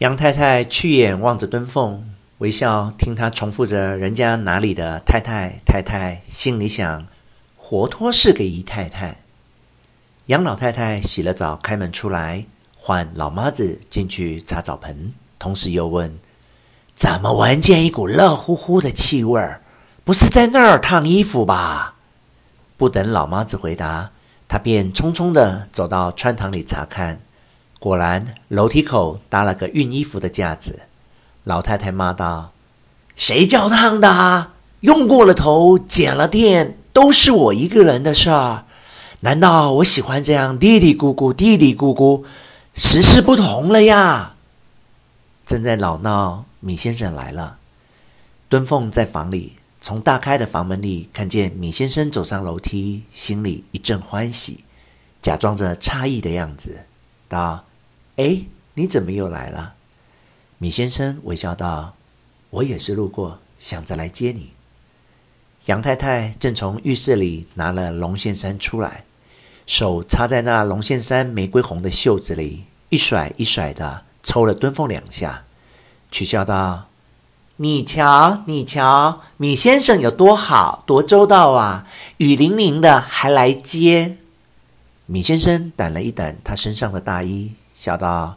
杨太太去眼望着敦凤，微笑听他重复着人家哪里的太太太太，心里想：活脱是个姨太太。杨老太太洗了澡，开门出来，唤老妈子进去擦澡盆，同时又问：“怎么闻见一股热乎乎的气味儿？不是在那儿烫衣服吧？”不等老妈子回答，她便匆匆地走到穿堂里查看。果然，楼梯口搭了个熨衣服的架子。老太太骂道：“谁叫烫的？用过了头，剪了电，都是我一个人的事儿。难道我喜欢这样嘀嘀咕咕、嘀嘀咕咕？时事不同了呀！”正在老闹，米先生来了。敦凤在房里，从大开的房门里看见米先生走上楼梯，心里一阵欢喜，假装着诧异的样子，道。哎，你怎么又来了？米先生微笑道：“我也是路过，想着来接你。”杨太太正从浴室里拿了龙线衫出来，手插在那龙线衫玫瑰红的袖子里，一甩一甩的抽了敦凤两下，取笑道：“你瞧，你瞧，米先生有多好，多周到啊！雨淋淋的还来接。”米先生掸了一掸他身上的大衣。笑道：“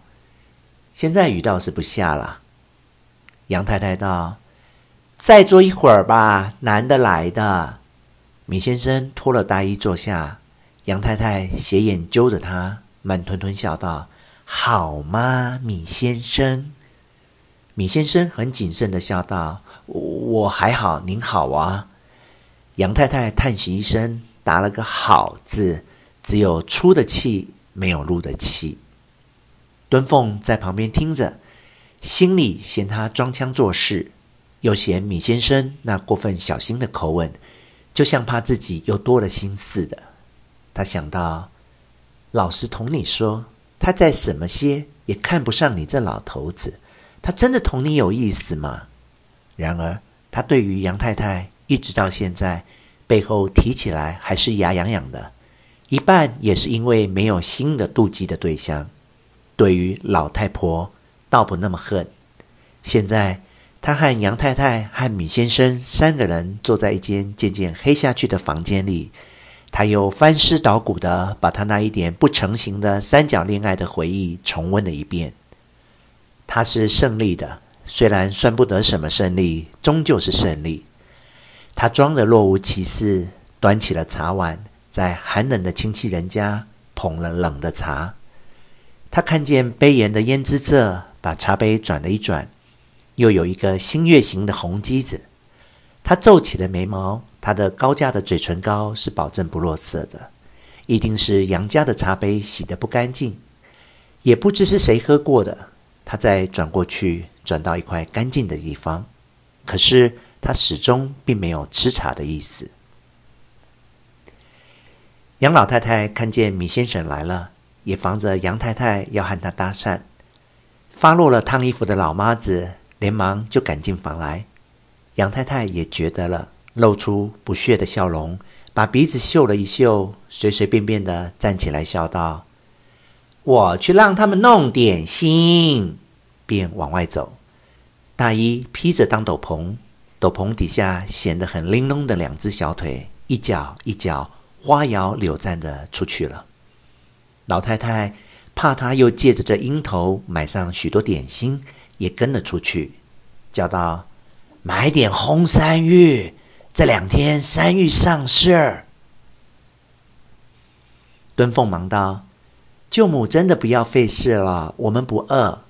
现在雨倒是不下了。”杨太太道：“再坐一会儿吧，难得来的。”米先生脱了大衣坐下，杨太太斜眼揪着他，慢吞吞笑道：“好吗，米先生？”米先生很谨慎的笑道：“我还好，您好啊。”杨太太叹息一声，答了个“好”字，只有出的气，没有入的气。敦凤在旁边听着，心里嫌他装腔作势，又嫌米先生那过分小心的口吻，就像怕自己又多了心似的。他想到，老实同你说，他再什么些也看不上你这老头子。他真的同你有意思吗？然而，他对于杨太太一直到现在，背后提起来还是牙痒痒的，一半也是因为没有新的妒忌的对象。对于老太婆，倒不那么恨。现在，他和杨太太和米先生三个人坐在一间渐渐黑下去的房间里，他又翻尸倒骨的把他那一点不成形的三角恋爱的回忆重温了一遍。他是胜利的，虽然算不得什么胜利，终究是胜利。他装着若无其事，端起了茶碗，在寒冷的亲戚人家捧了冷的茶。他看见杯沿的胭脂色，把茶杯转了一转，又有一个新月形的红机子。他皱起了眉毛，他的高价的嘴唇膏是保证不落色的，一定是杨家的茶杯洗得不干净，也不知是谁喝过的。他再转过去，转到一块干净的地方，可是他始终并没有吃茶的意思。杨老太太看见米先生来了。也防着杨太太要和他搭讪，发落了烫衣服的老妈子连忙就赶进房来。杨太太也觉得了，露出不屑的笑容，把鼻子嗅了一嗅，随随便便的站起来笑道：“我去让他们弄点心。”便往外走，大衣披着当斗篷，斗篷底下显得很玲珑的两只小腿，一脚一脚花摇柳颤的出去了。老太太怕他又借着这鹰头买上许多点心，也跟了出去，叫道：“买点红山芋，这两天山芋上市。”敦凤忙道：“舅母真的不要费事了，我们不饿。”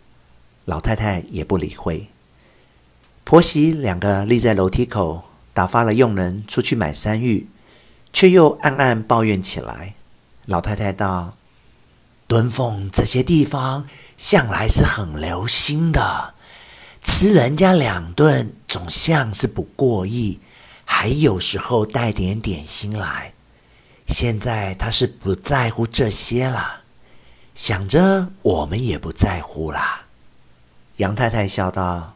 老太太也不理会。婆媳两个立在楼梯口，打发了佣人出去买山芋，却又暗暗抱怨起来。老太太道：敦凤这些地方向来是很留心的，吃人家两顿总像是不过意，还有时候带点点心来。现在他是不在乎这些了，想着我们也不在乎啦。杨太太笑道：“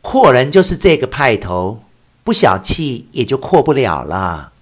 阔人就是这个派头，不小气也就阔不了了。”